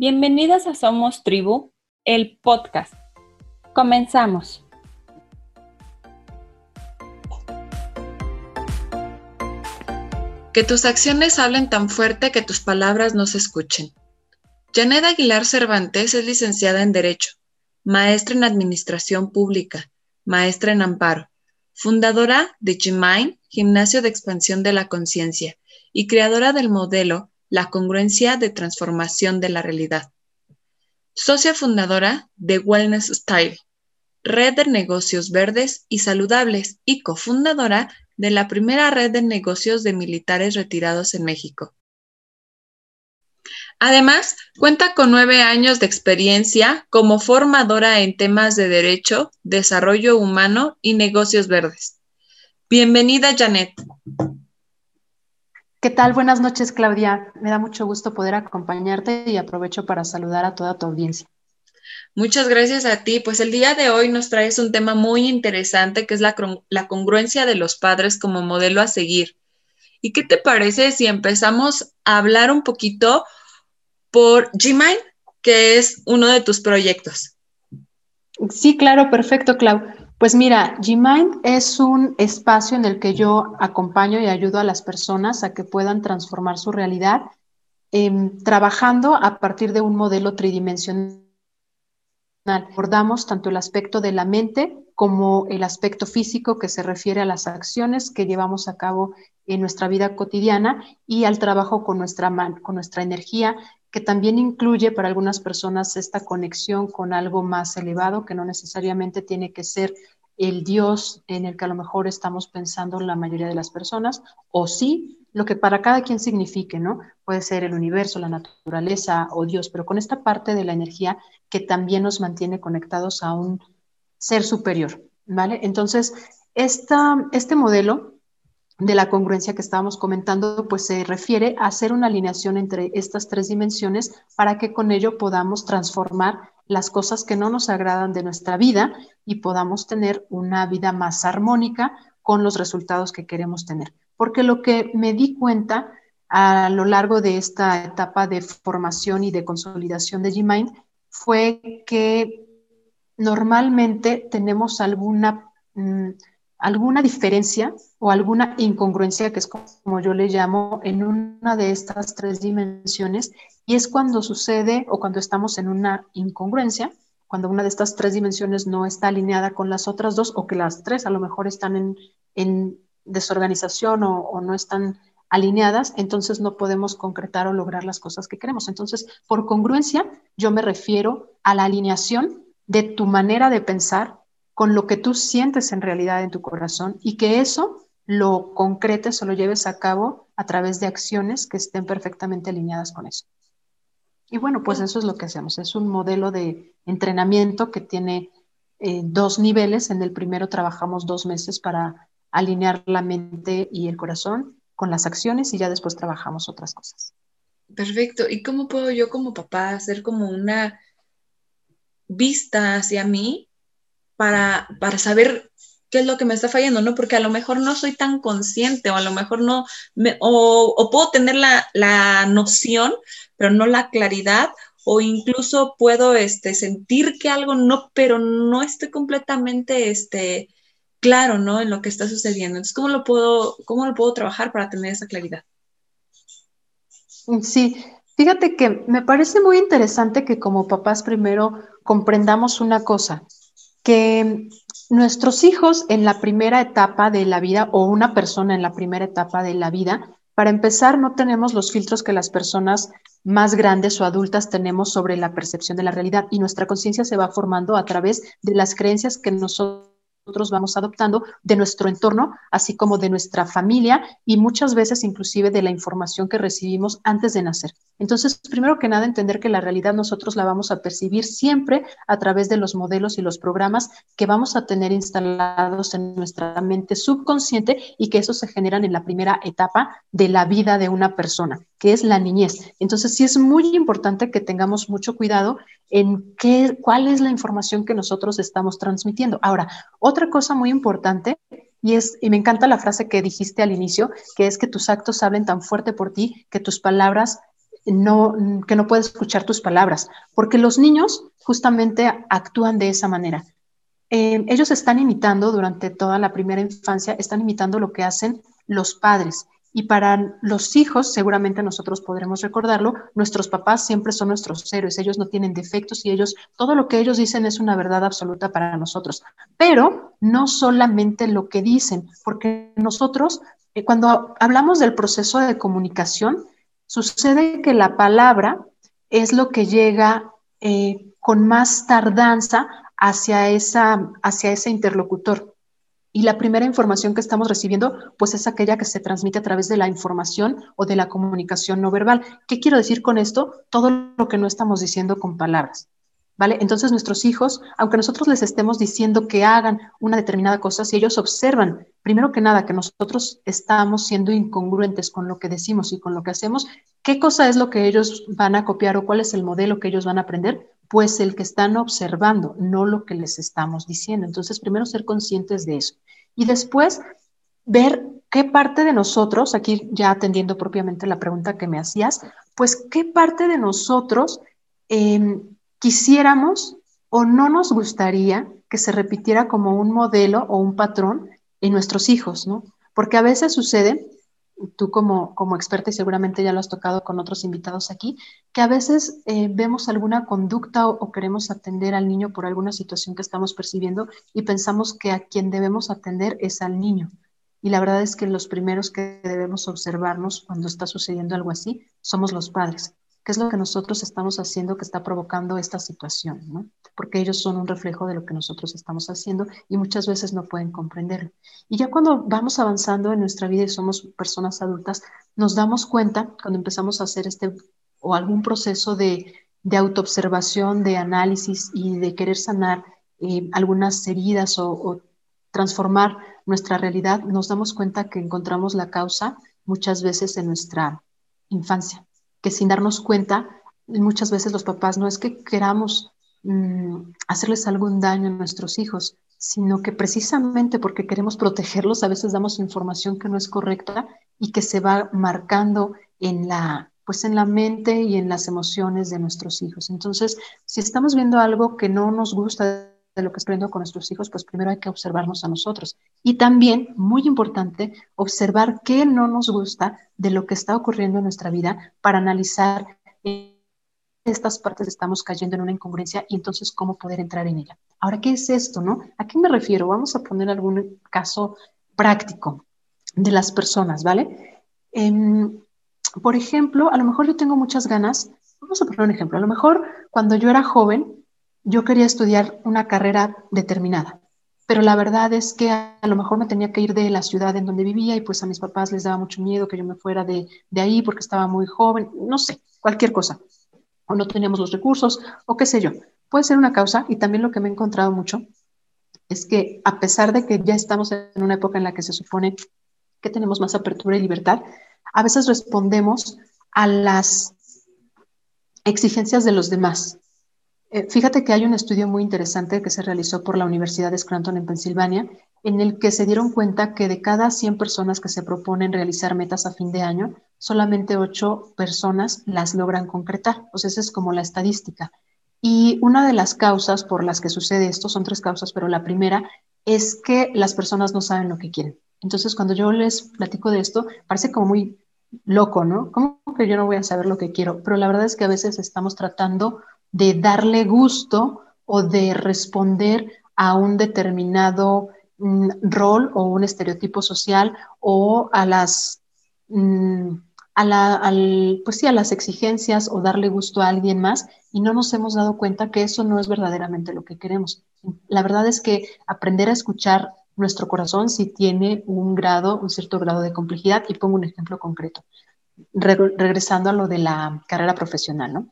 Bienvenidas a Somos Tribu, el podcast. Comenzamos. Que tus acciones hablen tan fuerte que tus palabras no se escuchen. Janet Aguilar Cervantes es licenciada en Derecho, maestra en Administración Pública, maestra en Amparo, fundadora de Gmind, Gimnasio de Expansión de la Conciencia, y creadora del modelo la congruencia de transformación de la realidad. Socia fundadora de Wellness Style, red de negocios verdes y saludables y cofundadora de la primera red de negocios de militares retirados en México. Además, cuenta con nueve años de experiencia como formadora en temas de derecho, desarrollo humano y negocios verdes. Bienvenida, Janet. ¿Qué tal? Buenas noches, Claudia. Me da mucho gusto poder acompañarte y aprovecho para saludar a toda tu audiencia. Muchas gracias a ti. Pues el día de hoy nos traes un tema muy interesante que es la, la congruencia de los padres como modelo a seguir. ¿Y qué te parece si empezamos a hablar un poquito por Gmail, que es uno de tus proyectos? Sí, claro, perfecto, Clau. Pues mira, Gmind es un espacio en el que yo acompaño y ayudo a las personas a que puedan transformar su realidad em, trabajando a partir de un modelo tridimensional. Abordamos tanto el aspecto de la mente como el aspecto físico que se refiere a las acciones que llevamos a cabo en nuestra vida cotidiana y al trabajo con nuestra, con nuestra energía que también incluye para algunas personas esta conexión con algo más elevado, que no necesariamente tiene que ser el Dios en el que a lo mejor estamos pensando la mayoría de las personas, o sí, lo que para cada quien signifique, ¿no? Puede ser el universo, la naturaleza o Dios, pero con esta parte de la energía que también nos mantiene conectados a un ser superior, ¿vale? Entonces, esta, este modelo de la congruencia que estábamos comentando, pues se refiere a hacer una alineación entre estas tres dimensiones para que con ello podamos transformar las cosas que no nos agradan de nuestra vida y podamos tener una vida más armónica con los resultados que queremos tener. Porque lo que me di cuenta a lo largo de esta etapa de formación y de consolidación de Gmind fue que normalmente tenemos alguna... Mm, alguna diferencia o alguna incongruencia, que es como yo le llamo, en una de estas tres dimensiones, y es cuando sucede o cuando estamos en una incongruencia, cuando una de estas tres dimensiones no está alineada con las otras dos, o que las tres a lo mejor están en, desorganización o, o no están alineadas, entonces no podemos concretar o lograr las cosas que queremos. Entonces, por congruencia, yo me refiero a la alineación de tu manera de pensar con lo que tú sientes en realidad en tu corazón y que eso lo concretes o lo lleves a cabo a través de acciones que estén perfectamente alineadas con eso. Y bueno, pues eso es lo que hacemos. Es un modelo de entrenamiento que tiene eh, dos niveles. En el primero trabajamos dos meses para alinear la mente y el corazón con las acciones y ya después trabajamos otras cosas. Perfecto. ¿Y cómo puedo yo como papá hacer como una vista hacia mí para, para saber qué es lo que me está fallando, ¿no? Porque a lo mejor no soy tan consciente o a lo mejor no, me, o, o, puedo tener la, la, noción, pero no la claridad, o incluso puedo este, sentir que algo no, pero no estoy completamente este, claro, ¿no? En lo que está sucediendo. Entonces, ¿cómo lo puedo, cómo lo puedo trabajar para tener esa claridad? Sí, fíjate que me parece muy interesante que como papás primero comprendamos una cosa, que nuestros hijos en la primera etapa de la vida o una persona en la primera etapa de la vida, para empezar, no tenemos los filtros que las personas más grandes o adultas tenemos sobre la percepción de la realidad y nuestra conciencia se va formando a través de las creencias que nosotros nosotros vamos adoptando de nuestro entorno, así como de nuestra familia y muchas veces inclusive de la información que recibimos antes de nacer. Entonces, primero que nada, entender que la realidad nosotros la vamos a percibir siempre a través de los modelos y los programas que vamos a tener instalados en nuestra mente subconsciente y que eso se generan en la primera etapa de la vida de una persona, que es la niñez. Entonces, sí es muy importante que tengamos mucho cuidado en qué, cuál es la información que nosotros estamos transmitiendo. Ahora, otra cosa muy importante, y, es, y me encanta la frase que dijiste al inicio, que es que tus actos hablen tan fuerte por ti que tus palabras no, que no puede escuchar tus palabras, porque los niños justamente actúan de esa manera. Eh, ellos están imitando durante toda la primera infancia, están imitando lo que hacen los padres. Y para los hijos, seguramente nosotros podremos recordarlo, nuestros papás siempre son nuestros héroes, ellos no tienen defectos y ellos, todo lo que ellos dicen es una verdad absoluta para nosotros. Pero no solamente lo que dicen, porque nosotros, eh, cuando hablamos del proceso de comunicación, sucede que la palabra es lo que llega eh, con más tardanza hacia, esa, hacia ese interlocutor. Y la primera información que estamos recibiendo, pues es aquella que se transmite a través de la información o de la comunicación no verbal. ¿Qué quiero decir con esto? Todo lo que no estamos diciendo con palabras. ¿Vale? Entonces nuestros hijos, aunque nosotros les estemos diciendo que hagan una determinada cosa, si ellos observan, primero que nada, que nosotros estamos siendo incongruentes con lo que decimos y con lo que hacemos, ¿qué cosa es lo que ellos van a copiar o cuál es el modelo que ellos van a aprender? Pues el que están observando, no lo que les estamos diciendo. Entonces, primero ser conscientes de eso. Y después ver qué parte de nosotros, aquí ya atendiendo propiamente la pregunta que me hacías, pues qué parte de nosotros... Eh, quisiéramos o no nos gustaría que se repitiera como un modelo o un patrón en nuestros hijos, ¿no? Porque a veces sucede, tú como, como experta y seguramente ya lo has tocado con otros invitados aquí, que a veces eh, vemos alguna conducta o, o, queremos atender al niño por alguna situación que estamos percibiendo y pensamos que a quien debemos atender es al niño. Y la verdad es que los primeros que debemos observarnos cuando está sucediendo algo así somos los padres qué es lo que nosotros estamos haciendo que está provocando esta situación, ¿no? Porque ellos son un reflejo de lo que nosotros estamos haciendo y muchas veces no pueden comprenderlo. Y ya cuando vamos avanzando en nuestra vida y somos personas adultas, nos damos cuenta cuando empezamos a hacer este o algún proceso de, de autoobservación, de análisis y de querer sanar eh, algunas heridas o, o transformar nuestra realidad, nos damos cuenta que encontramos la causa muchas veces en nuestra infancia que sin darnos cuenta, muchas veces los papás no es que queramos mmm, hacerles algún daño a nuestros hijos, sino que precisamente porque queremos protegerlos, a veces damos información que no es correcta y que se va marcando en la, pues en la mente y en las emociones de nuestros hijos. Entonces, si estamos viendo algo que no nos gusta de lo que estoy viendo con nuestros hijos, pues primero hay que observarnos a nosotros. Y también, muy importante, observar qué no nos gusta de lo que está ocurriendo en nuestra vida para analizar estas partes estamos cayendo en una incongruencia y entonces cómo poder entrar en ella. Ahora, ¿qué es esto, no? ¿A qué me refiero? Vamos a poner algún caso práctico de las personas, ¿vale? Eh, por ejemplo, a lo mejor yo tengo muchas ganas, vamos a poner un ejemplo, a lo mejor cuando yo era joven, yo quería estudiar una carrera determinada, pero la verdad es que a, lo mejor me tenía que ir de la ciudad en donde vivía y pues a mis papás les daba mucho miedo que yo me fuera de, de ahí porque estaba muy joven, no sé, cualquier cosa, o no teníamos los recursos, o qué sé yo. Puede ser una causa y también lo que me he encontrado mucho es que a pesar de que ya estamos en una época en la que se supone que tenemos más apertura y libertad, a veces respondemos a las exigencias de los demás. Eh, fíjate que hay un estudio muy interesante que se realizó por la Universidad de Scranton en Pensilvania, en el que se dieron cuenta que de cada 100 personas que se proponen realizar metas a fin de año, solamente 8 personas las logran concretar. Pues esa es como la estadística. Y una de las causas por las que sucede esto, son tres causas, pero la primera es que las personas no saben lo que quieren. Entonces, cuando yo les platico de esto, parece como muy loco, ¿no? ¿Cómo que yo no voy a saber lo que quiero? Pero la verdad es que a veces estamos tratando de darle gusto o de responder a un determinado mm, rol o un estereotipo social o a las mm, a la, pues sí, a las exigencias o darle gusto a alguien más y no nos hemos dado cuenta que eso no es verdaderamente lo que queremos. La verdad es que aprender a escuchar nuestro corazón sí tiene un grado, un cierto grado de complejidad y pongo un ejemplo concreto. Re regresando a lo de la carrera profesional, ¿no?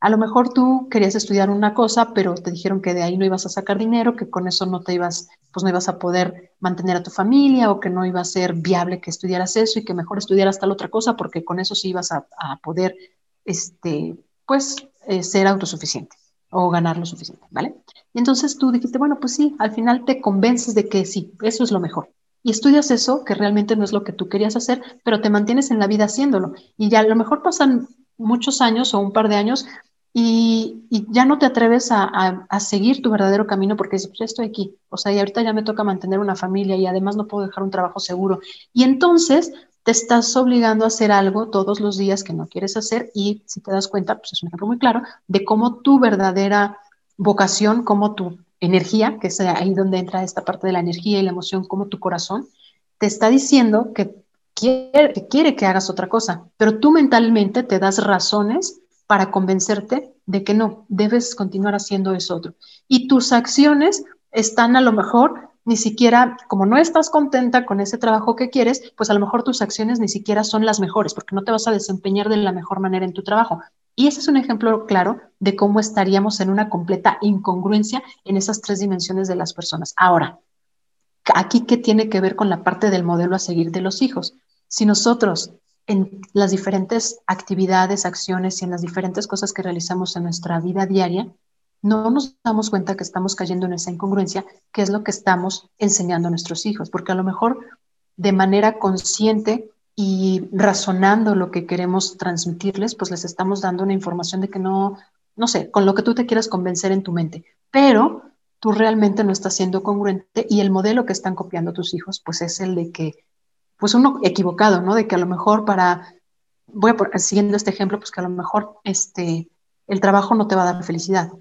A lo mejor tú querías estudiar una cosa, pero te dijeron que de ahí no ibas a sacar dinero, que con eso no te ibas, pues no ibas a poder mantener a tu familia o que no iba a ser viable que estudiaras eso y que mejor estudiaras tal otra cosa porque con eso sí ibas a, poder, este, pues, eh, ser autosuficiente o ganar lo suficiente, ¿vale? Y entonces tú dijiste, bueno, pues sí, al final te convences de que sí, eso es lo mejor. Y estudias eso, que realmente no es lo que tú querías hacer, pero te mantienes en la vida haciéndolo. Y ya a lo mejor pasan muchos años o un par de años y, ya no te atreves a, seguir tu verdadero camino porque pues estoy aquí, o sea, y ahorita ya me toca mantener una familia y además no puedo dejar un trabajo seguro. Y entonces te estás obligando a hacer algo todos los días que no quieres hacer y si te das cuenta, pues es un ejemplo muy claro de cómo tu verdadera vocación, cómo tu energía, que es ahí donde entra esta parte de la energía y la emoción, como tu corazón, te está diciendo que quiere, que quiere que hagas otra cosa, pero tú mentalmente te das razones para convencerte de que no, debes continuar haciendo eso otro. Y tus acciones están a lo mejor ni siquiera, como no estás contenta con ese trabajo que quieres, pues a lo mejor tus acciones ni siquiera son las mejores, porque no te vas a desempeñar de la mejor manera en tu trabajo. Y ese es un ejemplo claro de cómo estaríamos en una completa incongruencia en esas tres dimensiones de las personas. Ahora, aquí qué tiene que ver con la parte del modelo a seguir de los hijos. Si nosotros en las diferentes actividades, acciones y en las diferentes cosas que realizamos en nuestra vida diaria, no nos damos cuenta que estamos cayendo en esa incongruencia, que es lo que estamos enseñando a nuestros hijos, porque a lo mejor de manera consciente y razonando lo que queremos transmitirles, pues les estamos dando una información de que no, no sé, con lo que tú te quieras convencer en tu mente, pero tú realmente no estás siendo congruente y el modelo que están copiando tus hijos, pues es el de que, pues uno equivocado, ¿no? De que a lo mejor para, voy a siguiendo este ejemplo, pues que a lo mejor este, el trabajo no te va a dar felicidad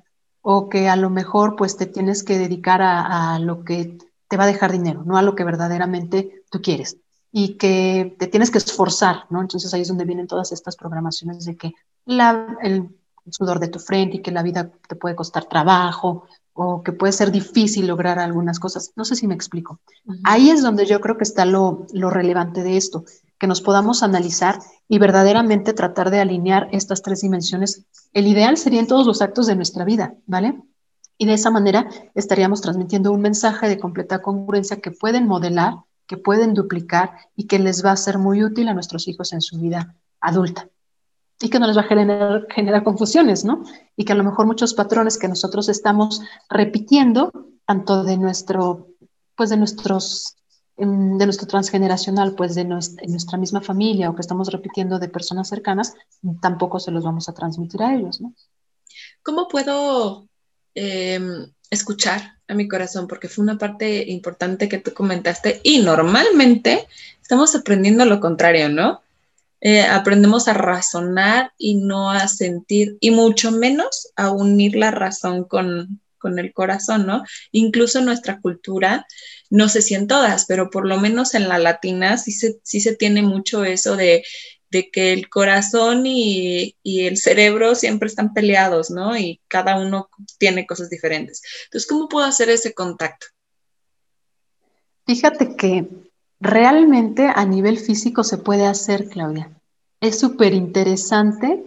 o que a lo mejor pues te tienes que dedicar a, a lo que te va a dejar dinero, no a lo que verdaderamente tú quieres y que te tienes que esforzar, ¿no? Entonces ahí es donde vienen todas estas programaciones de que la, el sudor de tu frente y que la vida te puede costar trabajo o que puede ser difícil lograr algunas cosas. No sé si me explico. Ahí es donde yo creo que está lo, lo relevante de esto, que nos podamos analizar y verdaderamente tratar de alinear estas tres dimensiones. El ideal sería en todos los actos de nuestra vida, ¿vale? Y de esa manera estaríamos transmitiendo un mensaje de completa congruencia que pueden modelar que pueden duplicar y que les va a ser muy útil a nuestros hijos en su vida adulta. Y que no les va a generar, generar confusiones, ¿no? Y que a lo mejor muchos patrones que nosotros estamos repitiendo, tanto de nuestro, pues de nuestros em, de nuestro transgeneracional, pues de nuestra, misma familia o que estamos repitiendo de personas cercanas, tampoco se los vamos a transmitir a ellos, ¿no? ¿Cómo puedo em, escuchar a mi corazón, porque fue una parte importante que tú comentaste y normalmente estamos aprendiendo lo contrario, ¿no? Eh, aprendemos a razonar y no a sentir, y mucho menos a unir la razón con, con el corazón, ¿no? Incluso en nuestra cultura, no sé si en todas, pero por lo menos en la latina sí se, sí se tiene mucho eso de de que el corazón y, el cerebro siempre están peleados, ¿no? Y cada uno tiene cosas diferentes. Entonces, ¿cómo puedo hacer ese contacto? Fíjate que realmente a nivel físico se puede hacer, Claudia. Es súper interesante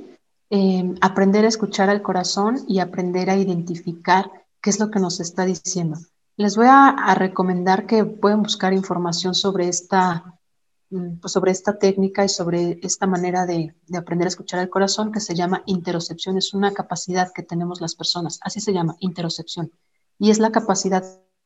em, aprender a escuchar al corazón y aprender a identificar qué es lo que nos está diciendo. Les voy a recomendar que pueden buscar información sobre esta Mm, pues sobre esta técnica y sobre esta manera de, aprender a escuchar al corazón que se llama interocepción. Es una capacidad que tenemos las personas, así se llama, interocepción. Y es la capacidad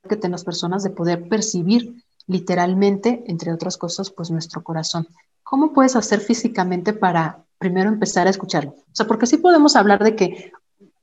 que tenemos las personas de poder percibir literalmente, entre otras cosas, pues nuestro corazón. ¿Cómo puedes hacer físicamente para primero empezar a escucharlo? O sea, porque sí podemos hablar de que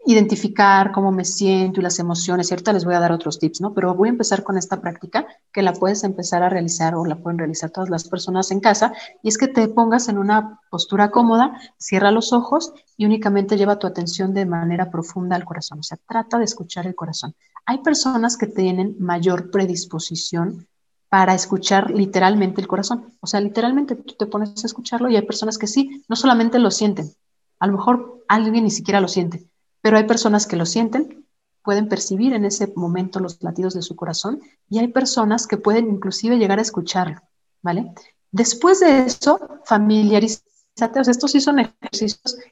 identificar cómo me siento y las emociones. Ahorita les voy a dar otros tips, ¿no? Pero voy a empezar con esta práctica que la puedes empezar a realizar o la pueden realizar todas las personas en casa. Y es que te pongas en una postura cómoda, cierra los ojos y únicamente lleva tu atención de manera profunda al corazón. O sea, trata de escuchar el corazón. Hay personas que tienen mayor predisposición para escuchar literalmente el corazón. O sea, literalmente tú te pones a escucharlo y hay personas que sí, no solamente lo sienten, a lo mejor alguien ni siquiera lo siente, pero hay personas que lo sienten, pueden percibir en ese momento los latidos de su corazón y hay personas que pueden inclusive llegar a escucharlo, ¿vale? Después de eso, familiarízate, o sea, estos sí son ejercicios que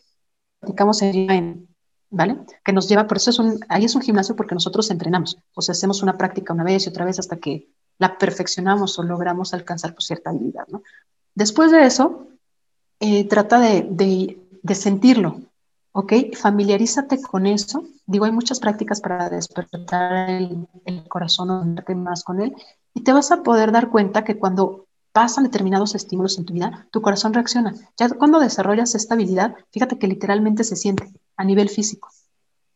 practicamos en ¿vale? Que nos lleva, por eso es un, ahí es un gimnasio porque nosotros entrenamos, o sea, hacemos una práctica una vez y otra vez hasta que la perfeccionamos o logramos alcanzar por cierta habilidad, ¿no? Después de eso, eh, trata de sentirlo, ¿ok? Familiarízate con eso. Digo, hay muchas prácticas para despertar el, corazón o más con él. Y te vas a poder dar cuenta que cuando pasan determinados estímulos en tu vida, tu corazón reacciona. Ya cuando desarrollas esta habilidad, fíjate que literalmente se siente a nivel físico.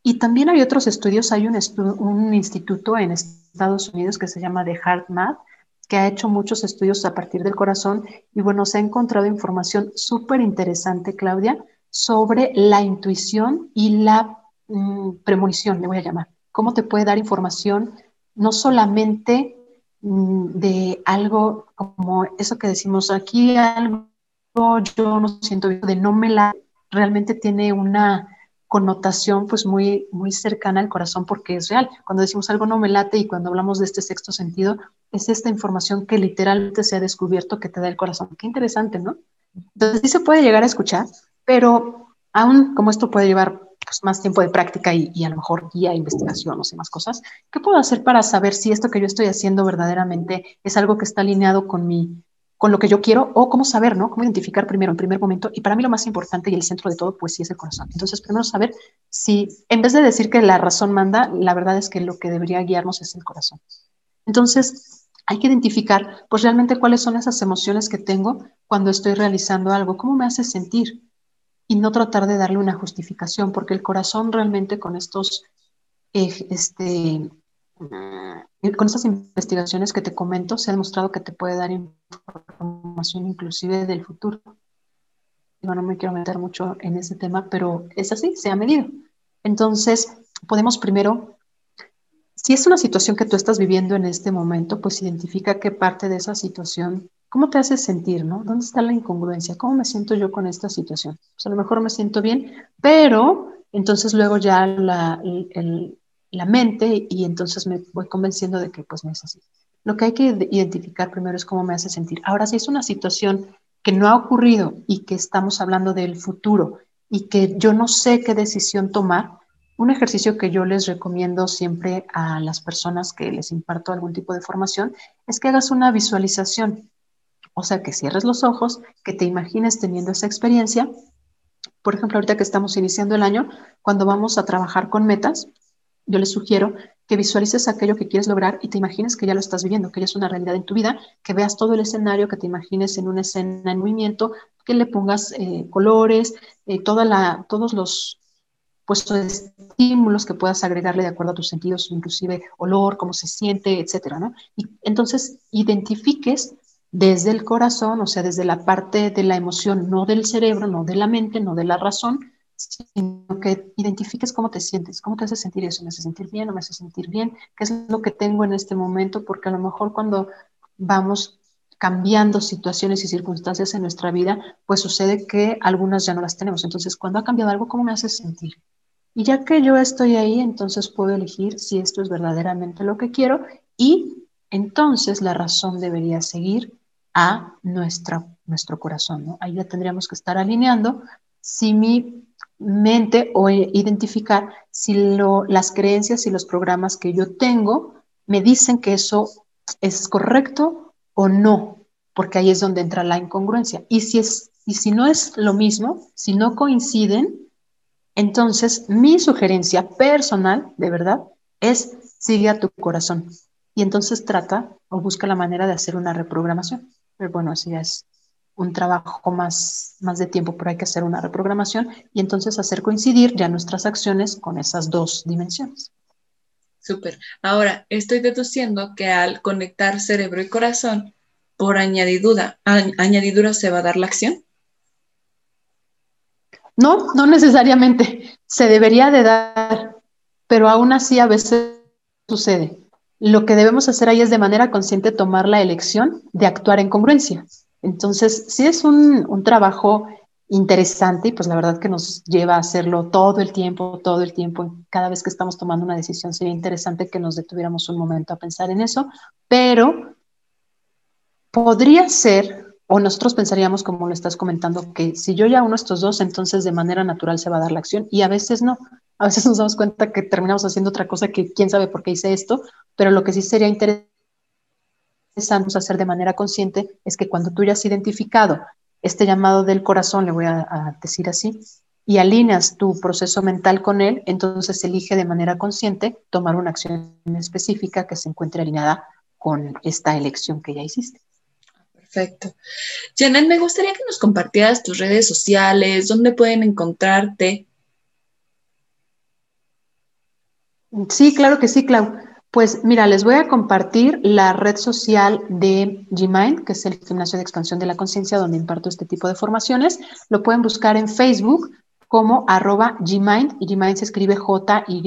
Y también hay otros estudios, hay un, un instituto en Estados Unidos que se llama The Heart Math, que ha hecho muchos estudios a partir del corazón y bueno, se ha encontrado información súper interesante, Claudia, sobre la intuición y la mm, premonición, le voy a llamar. Cómo te puede dar información no solamente mm, de algo como eso que decimos aquí, algo yo no siento de no me la, realmente tiene una connotación pues muy, muy cercana al corazón porque es real. Cuando decimos algo no me late y cuando hablamos de este sexto sentido, es esta información que literalmente se ha descubierto que te da el corazón. Qué interesante, ¿no? Entonces sí se puede llegar a escuchar, pero aún como esto puede llevar pues, más tiempo de práctica y, a lo mejor guía, investigación, o sé, más cosas, ¿qué puedo hacer para saber si esto que yo estoy haciendo verdaderamente es algo que está alineado con mi con lo que yo quiero o cómo saber, ¿no? Cómo identificar primero en primer momento. Y para mí lo más importante y el centro de todo, pues sí es el corazón. Entonces, primero saber si, en vez de decir que la razón manda, la verdad es que lo que debería guiarnos es el corazón. Entonces, hay que identificar, pues realmente cuáles son esas emociones que tengo cuando estoy realizando algo, cómo me hace sentir y no tratar de darle una justificación, porque el corazón realmente con estos, eh, este, con estas investigaciones que te comento, se ha demostrado que te puede dar información inclusive del futuro. no me quiero meter mucho en ese tema, pero es así, se ha medido. Entonces, podemos primero, si es una situación que tú estás viviendo en este momento, pues identifica qué parte de esa situación, cómo te hace sentir, ¿no? ¿Dónde está la incongruencia? ¿Cómo me siento yo con esta situación? Pues a lo mejor me siento bien, pero entonces luego ya la, el, la mente y entonces me voy convenciendo de que pues no es así. Lo que hay que identificar primero es cómo me hace sentir. Ahora, si es una situación que no ha ocurrido y que estamos hablando del futuro y que yo no sé qué decisión tomar, un ejercicio que yo les recomiendo siempre a las personas que les imparto algún tipo de formación es que hagas una visualización. O sea, que cierres los ojos, que te imagines teniendo esa experiencia. Por ejemplo, ahorita que estamos iniciando el año, cuando vamos a trabajar con metas, yo les sugiero que visualices aquello que quieres lograr y te imagines que ya lo estás viviendo, que ya es una realidad en tu vida, que veas todo el escenario, que te imagines en una escena en movimiento, que le pongas eh, colores, eh, todos los puestos estímulos que puedas agregarle de acuerdo a tus sentidos, inclusive olor, cómo se siente, etcétera, ¿no? Y entonces identifiques desde el corazón, o sea, desde la parte de la emoción, no del cerebro, no de la mente, no de la razón, sino que identifiques cómo te sientes, cómo te hace sentir eso, me hace sentir bien o me hace sentir bien, qué es lo que tengo en este momento, porque a lo mejor cuando vamos cambiando situaciones y circunstancias en nuestra vida, pues sucede que algunas ya no las tenemos. Entonces, cuando ha cambiado algo, ¿cómo me hace sentir? Y ya que yo estoy ahí, entonces puedo elegir si esto es verdaderamente lo que quiero y entonces la razón debería seguir a nuestra, nuestro corazón. ¿no? Ahí ya tendríamos que estar alineando si mi mente o identificar si las creencias y los programas que yo tengo me dicen que eso es correcto o no, porque ahí es donde entra la incongruencia. Y si, es, y si no es lo mismo, si no coinciden, entonces mi sugerencia personal, de verdad, es sigue a tu corazón. Y entonces trata o busca la manera de hacer una reprogramación. Pero bueno, así es un trabajo más, más de tiempo, pero hay que hacer una reprogramación y entonces hacer coincidir ya nuestras acciones con esas dos dimensiones. Súper. Ahora, estoy deduciendo que al conectar cerebro y corazón, por añadidura, añadidura se va a dar la acción. No, no necesariamente. Se debería de dar, pero aún así a veces sucede. Lo que debemos hacer ahí es de manera consciente tomar la elección de actuar en congruencia. Entonces, sí es un, trabajo interesante y pues la verdad que nos lleva a hacerlo todo el tiempo, todo el tiempo. Cada vez que estamos tomando una decisión sería interesante que nos detuviéramos un momento a pensar en eso, pero podría ser, o nosotros pensaríamos como lo estás comentando, que si yo ya uno estos dos, entonces de manera natural se va a dar la acción y a veces no. A veces nos damos cuenta que terminamos haciendo otra cosa que quién sabe por qué hice esto, pero lo que sí sería interesante empezamos a hacer de manera consciente es que cuando tú ya has identificado este llamado del corazón, le voy a, decir así, y alineas tu proceso mental con él, entonces elige de manera consciente tomar una acción específica que se encuentre alineada con esta elección que ya hiciste. Perfecto. Janet, me gustaría que nos compartieras tus redes sociales, dónde pueden encontrarte. Sí, claro que sí, Clau. Pues mira, les voy a compartir la red social de Gmind, que es el gimnasio de expansión de la conciencia donde imparto este tipo de formaciones. Lo pueden buscar en Facebook como arroba Gmind, y Gmind se escribe J-Y-M-I-N-D,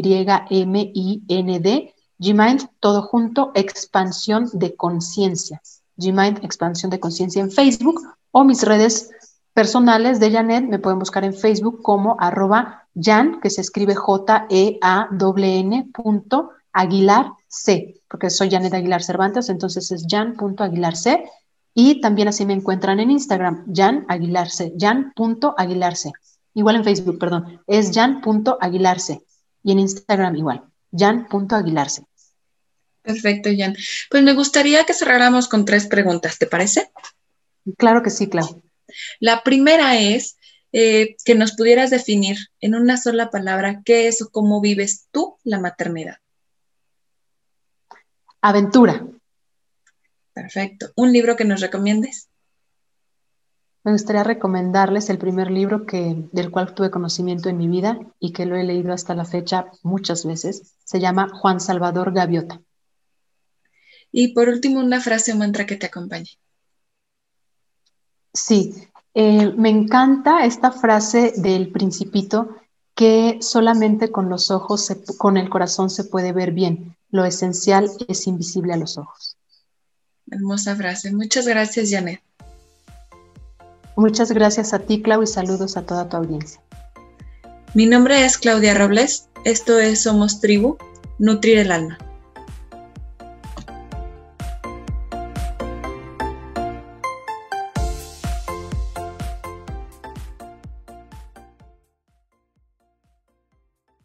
Gmind todo junto, expansión de conciencia. Gmind, expansión de conciencia en Facebook, o mis redes personales de Janet me pueden buscar en Facebook como arroba Jan, que se escribe J-E-A-N punto Aguilar C, porque soy Janet Aguilar Cervantes, entonces es jan.aguilarc. Y también así me encuentran en Instagram, Jan Aguilar C, jan.aguilarc. Igual en Facebook, perdón, es jan.aguilarc. Y en Instagram igual, jan.aguilarc. Perfecto, Jan. Pues me gustaría que cerráramos con tres preguntas, ¿te parece? Claro que sí, Clau. La primera es eh, que nos pudieras definir en una sola palabra qué es o cómo vives tú la maternidad. Aventura. Perfecto. ¿Un libro que nos recomiendes? Me gustaría recomendarles el primer libro que, del cual tuve conocimiento en mi vida y que lo he leído hasta la fecha muchas veces. Se llama Juan Salvador Gaviota. Y por último, una frase o mantra que te acompañe. Sí, eh, me encanta esta frase del principito que solamente con los ojos, con el corazón se puede ver bien. Lo esencial es invisible a los ojos. Hermosa frase. Muchas gracias, Janet. Muchas gracias a ti, Clau, y saludos a toda tu audiencia. Mi nombre es Claudia Robles. Esto es Somos Tribu, Nutrir el Alma.